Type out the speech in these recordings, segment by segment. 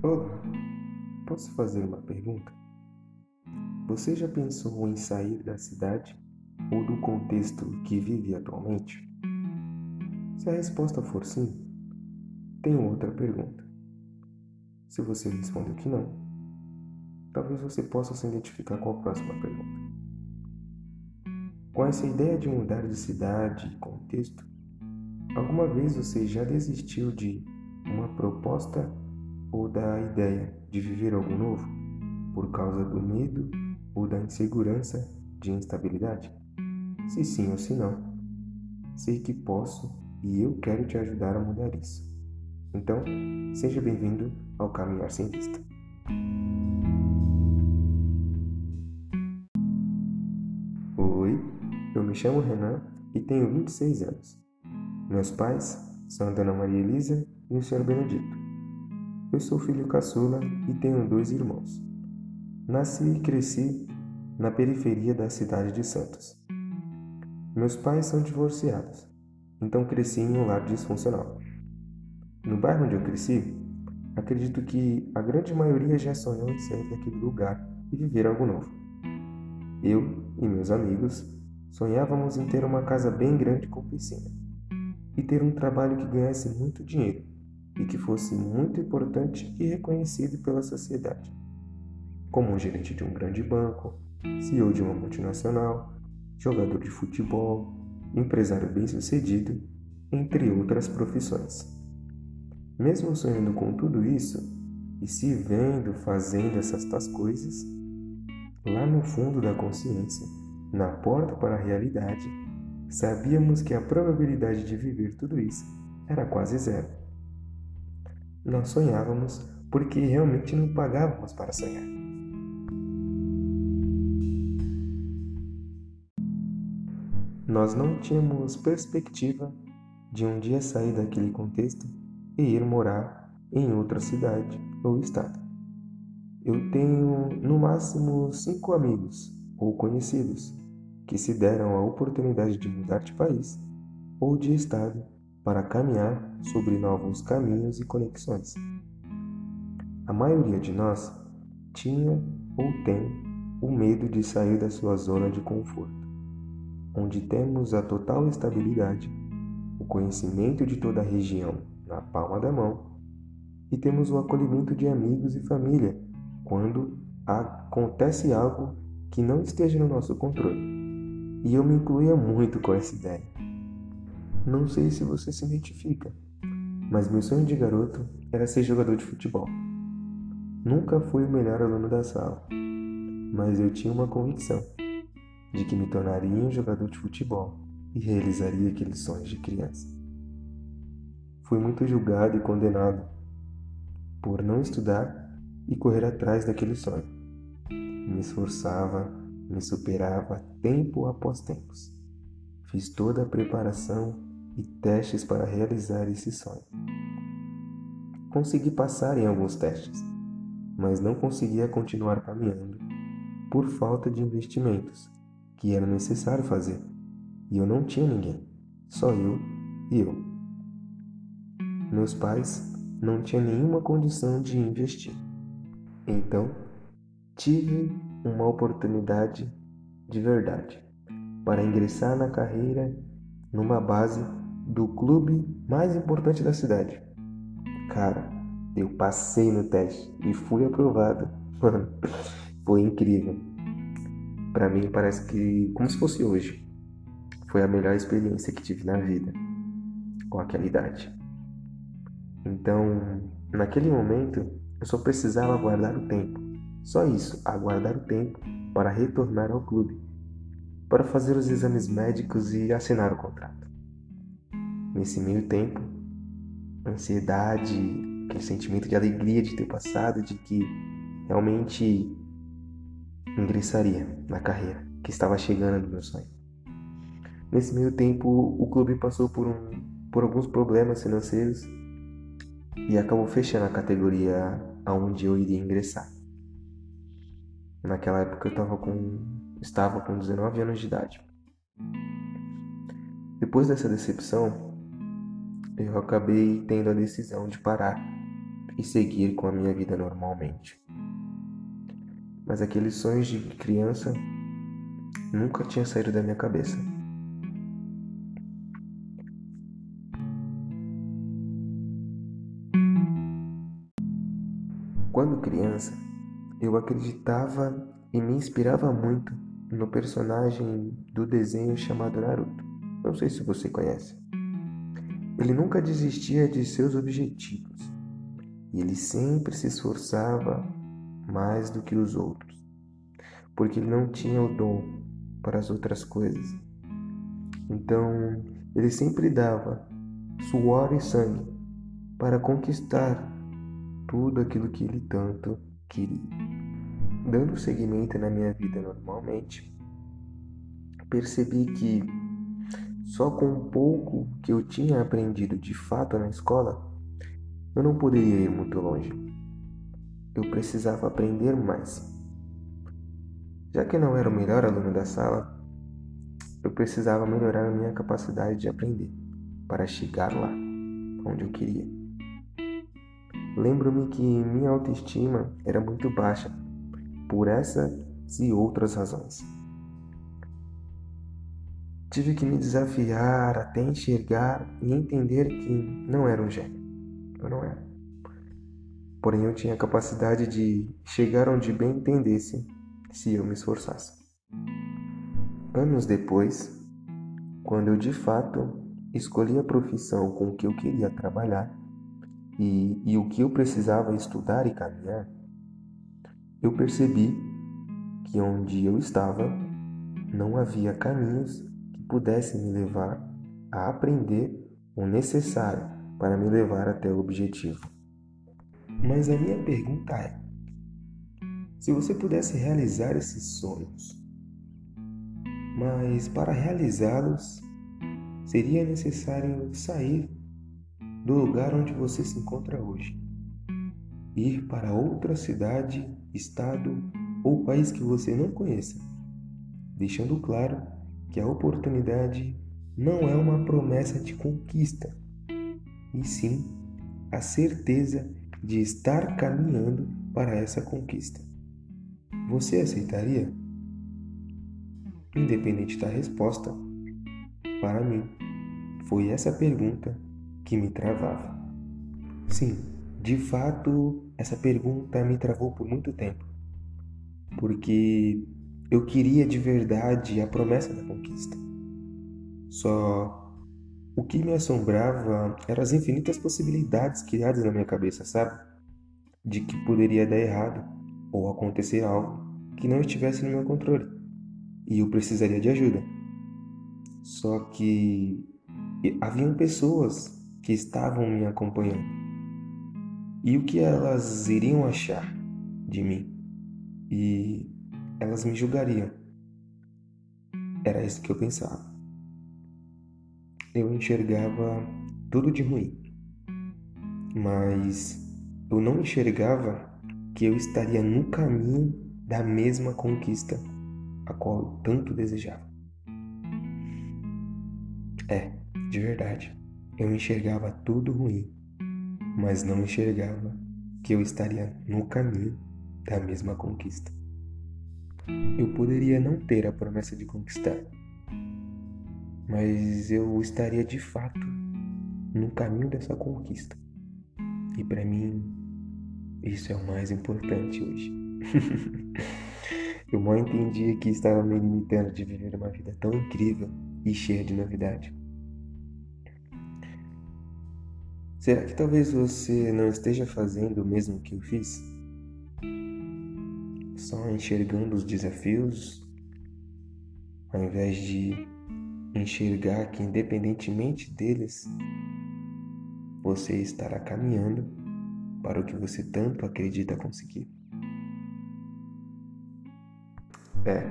Olá, posso fazer uma pergunta? Você já pensou em sair da cidade ou do contexto que vive atualmente? Se a resposta for sim, tenho outra pergunta. Se você respondeu que não, talvez você possa se identificar com a próxima pergunta. Com essa ideia de mudar de cidade e contexto, alguma vez você já desistiu de uma proposta ou da ideia de viver algo novo por causa do medo ou da insegurança de instabilidade? Se sim ou se não, sei que posso e eu quero te ajudar a mudar isso. Então, seja bem-vindo ao Caminhar Sem Vista. Oi, eu me chamo Renan e tenho 26 anos. Meus pais são a Dona Maria Elisa e o Sr. Benedito. Eu sou filho caçula e tenho dois irmãos. Nasci e cresci na periferia da cidade de Santos. Meus pais são divorciados, então cresci em um lar disfuncional. No bairro onde eu cresci, acredito que a grande maioria já sonhou em sair daquele lugar e viver algo novo. Eu e meus amigos sonhávamos em ter uma casa bem grande com piscina e ter um trabalho que ganhasse muito dinheiro e que fosse muito importante e reconhecido pela sociedade, como um gerente de um grande banco, CEO de uma multinacional, jogador de futebol, empresário bem-sucedido, entre outras profissões. Mesmo sonhando com tudo isso e se vendo fazendo essas tais coisas, lá no fundo da consciência, na porta para a realidade, sabíamos que a probabilidade de viver tudo isso era quase zero. Nós sonhávamos porque realmente não pagávamos para sonhar. Nós não tínhamos perspectiva de um dia sair daquele contexto e ir morar em outra cidade ou estado. Eu tenho no máximo cinco amigos ou conhecidos que se deram a oportunidade de mudar de país ou de estado para caminhar sobre novos caminhos e conexões. A maioria de nós tinha ou tem o medo de sair da sua zona de conforto, onde temos a total estabilidade, o conhecimento de toda a região na palma da mão e temos o acolhimento de amigos e família quando acontece algo que não esteja no nosso controle. E eu me incluía muito com essa ideia. Não sei se você se identifica, mas meu sonho de garoto era ser jogador de futebol. Nunca fui o melhor aluno da sala, mas eu tinha uma convicção de que me tornaria um jogador de futebol e realizaria aqueles sonhos de criança. Fui muito julgado e condenado por não estudar e correr atrás daquele sonho. Me esforçava, me superava tempo após tempos. Fiz toda a preparação e testes para realizar esse sonho. Consegui passar em alguns testes, mas não conseguia continuar caminhando por falta de investimentos que era necessário fazer. E eu não tinha ninguém, só eu e eu. Meus pais não tinham nenhuma condição de investir. Então, tive uma oportunidade de verdade para ingressar na carreira numa base do clube mais importante da cidade. Cara, eu passei no teste e fui aprovado. Foi incrível. Para mim parece que como se fosse hoje. Foi a melhor experiência que tive na vida com aquela idade. Então, naquele momento, eu só precisava aguardar o tempo. Só isso, aguardar o tempo para retornar ao clube, para fazer os exames médicos e assinar o contrato. Nesse meio tempo, ansiedade, aquele sentimento de alegria de ter passado, de que realmente ingressaria na carreira que estava chegando no meu sonho. Nesse meio tempo, o clube passou por, um, por alguns problemas financeiros e acabou fechando a categoria aonde eu iria ingressar. Naquela época eu com, estava com 19 anos de idade. Depois dessa decepção, eu acabei tendo a decisão de parar e seguir com a minha vida normalmente. Mas aqueles sonhos de criança nunca tinham saído da minha cabeça. Quando criança, eu acreditava e me inspirava muito no personagem do desenho chamado Naruto. Não sei se você conhece. Ele nunca desistia de seus objetivos e ele sempre se esforçava mais do que os outros, porque ele não tinha o dom para as outras coisas. Então, ele sempre dava suor e sangue para conquistar tudo aquilo que ele tanto queria. Dando seguimento na minha vida normalmente, percebi que só com um pouco que eu tinha aprendido de fato na escola, eu não poderia ir muito longe. Eu precisava aprender mais. Já que não era o melhor aluno da sala, eu precisava melhorar a minha capacidade de aprender para chegar lá, onde eu queria. Lembro-me que minha autoestima era muito baixa por essas e outras razões. Tive que me desafiar até enxergar e entender que não era um gênio. Eu não era. Porém, eu tinha a capacidade de chegar onde bem entendesse se eu me esforçasse. Anos depois, quando eu de fato escolhi a profissão com que eu queria trabalhar e, e o que eu precisava estudar e caminhar, eu percebi que onde eu estava não havia caminhos que pudessem me levar a aprender o necessário para me levar até o objetivo. Mas a minha pergunta é: se você pudesse realizar esses sonhos, mas para realizá-los seria necessário sair do lugar onde você se encontra hoje, ir para outra cidade, estado ou país que você não conheça, deixando claro que a oportunidade não é uma promessa de conquista, e sim a certeza de estar caminhando para essa conquista. Você aceitaria? Independente da resposta, para mim, foi essa pergunta que me travava. Sim, de fato, essa pergunta me travou por muito tempo, porque eu queria de verdade a promessa da conquista. Só o que me assombrava eram as infinitas possibilidades criadas na minha cabeça, sabe? De que poderia dar errado ou acontecer algo que não estivesse no meu controle e eu precisaria de ajuda. Só que haviam pessoas que estavam me acompanhando. E o que elas iriam achar de mim? E elas me julgariam. Era isso que eu pensava eu enxergava tudo de ruim, mas eu não enxergava que eu estaria no caminho da mesma conquista a qual eu tanto desejava. É, de verdade, eu enxergava tudo ruim, mas não enxergava que eu estaria no caminho da mesma conquista. Eu poderia não ter a promessa de conquistar, mas eu estaria de fato no caminho dessa conquista. E para mim, isso é o mais importante hoje. eu mal entendia que estava me limitando de viver uma vida tão incrível e cheia de novidade. Será que talvez você não esteja fazendo o mesmo que eu fiz? Só enxergando os desafios, ao invés de enxergar que, independentemente deles, você estará caminhando para o que você tanto acredita conseguir. É,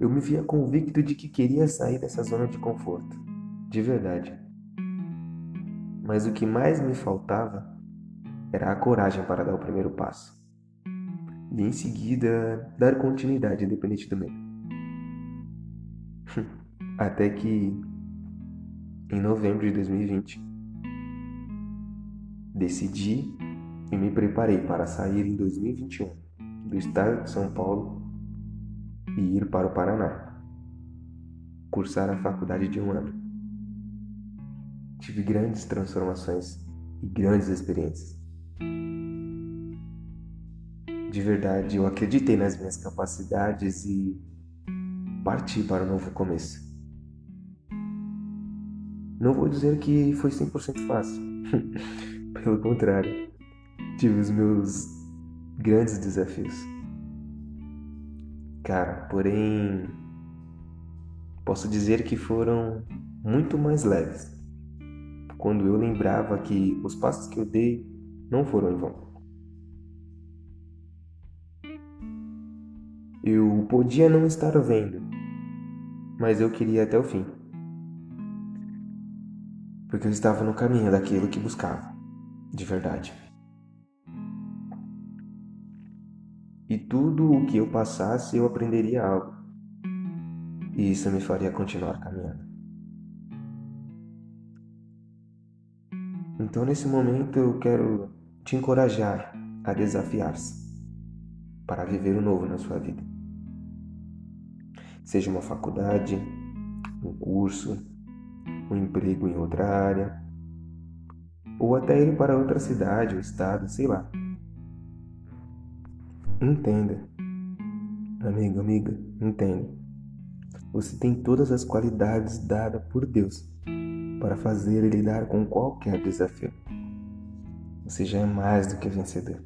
eu me via convicto de que queria sair dessa zona de conforto, de verdade. Mas o que mais me faltava era a coragem para dar o primeiro passo. E em seguida, dar continuidade independente do medo. Até que em novembro de 2020 decidi e me preparei para sair em 2021 do estado de São Paulo e ir para o Paraná, cursar a faculdade de um ano. Tive grandes transformações e grandes experiências. De verdade, eu acreditei nas minhas capacidades e parti para um novo começo. Não vou dizer que foi 100% fácil. Pelo contrário, tive os meus grandes desafios. Cara, porém, posso dizer que foram muito mais leves quando eu lembrava que os passos que eu dei não foram em vão. Eu podia não estar vendo, mas eu queria até o fim. Porque eu estava no caminho daquilo que buscava, de verdade. E tudo o que eu passasse eu aprenderia algo. E isso me faria continuar caminhando. Então, nesse momento, eu quero te encorajar a desafiar-se para viver o novo na sua vida seja uma faculdade, um curso, um emprego em outra área, ou até ir para outra cidade ou estado, sei lá. Entenda, amigo, amiga, entenda. Você tem todas as qualidades dadas por Deus para fazer e lidar com qualquer desafio. Você já é mais do que vencedor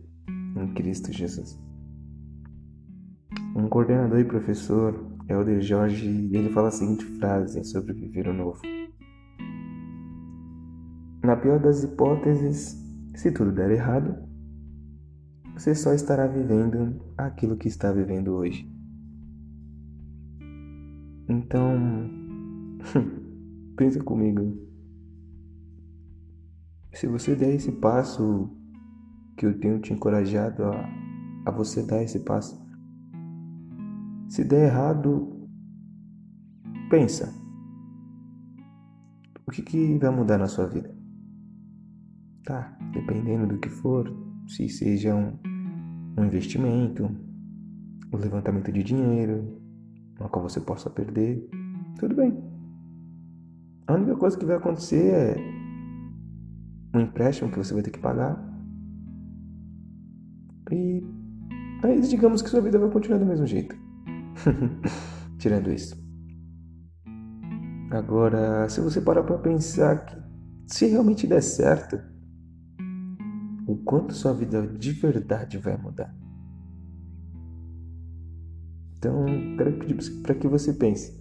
em Cristo Jesus. Um coordenador e professor Elder Jorge, ele fala a seguinte frase sobre viver o novo. Na pior das hipóteses, se tudo der errado, você só estará vivendo aquilo que está vivendo hoje. Então, pensa comigo. Se você der esse passo que eu tenho te encorajado a, a você dar esse passo, se der errado, pensa. O que, que vai mudar na sua vida? Tá, dependendo do que for, se seja um, um investimento, um levantamento de dinheiro, uma qual você possa perder, tudo bem. A única coisa que vai acontecer é um empréstimo que você vai ter que pagar. E aí digamos que sua vida vai continuar do mesmo jeito. Tirando isso. Agora, se você parar para pensar que se realmente der certo, o quanto sua vida de verdade vai mudar. Então, quero pedir para que você pense.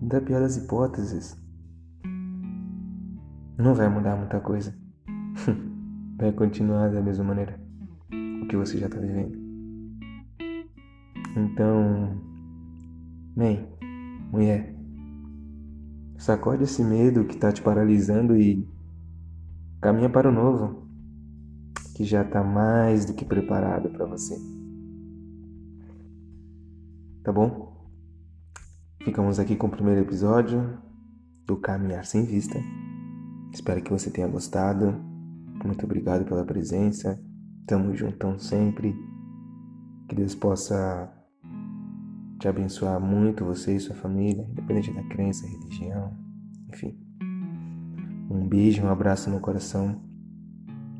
Da pior das hipóteses, não vai mudar muita coisa. vai continuar da mesma maneira o que você já está vivendo. Então, bem, mulher, sacode esse medo que está te paralisando e caminha para o novo, que já está mais do que preparado para você. Tá bom? Ficamos aqui com o primeiro episódio do Caminhar Sem Vista. Espero que você tenha gostado. Muito obrigado pela presença. Tamo juntão sempre. Que Deus possa te abençoar muito você e sua família, independente da crença, religião, enfim. Um beijo, um abraço no coração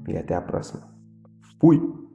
e até a próxima. Fui!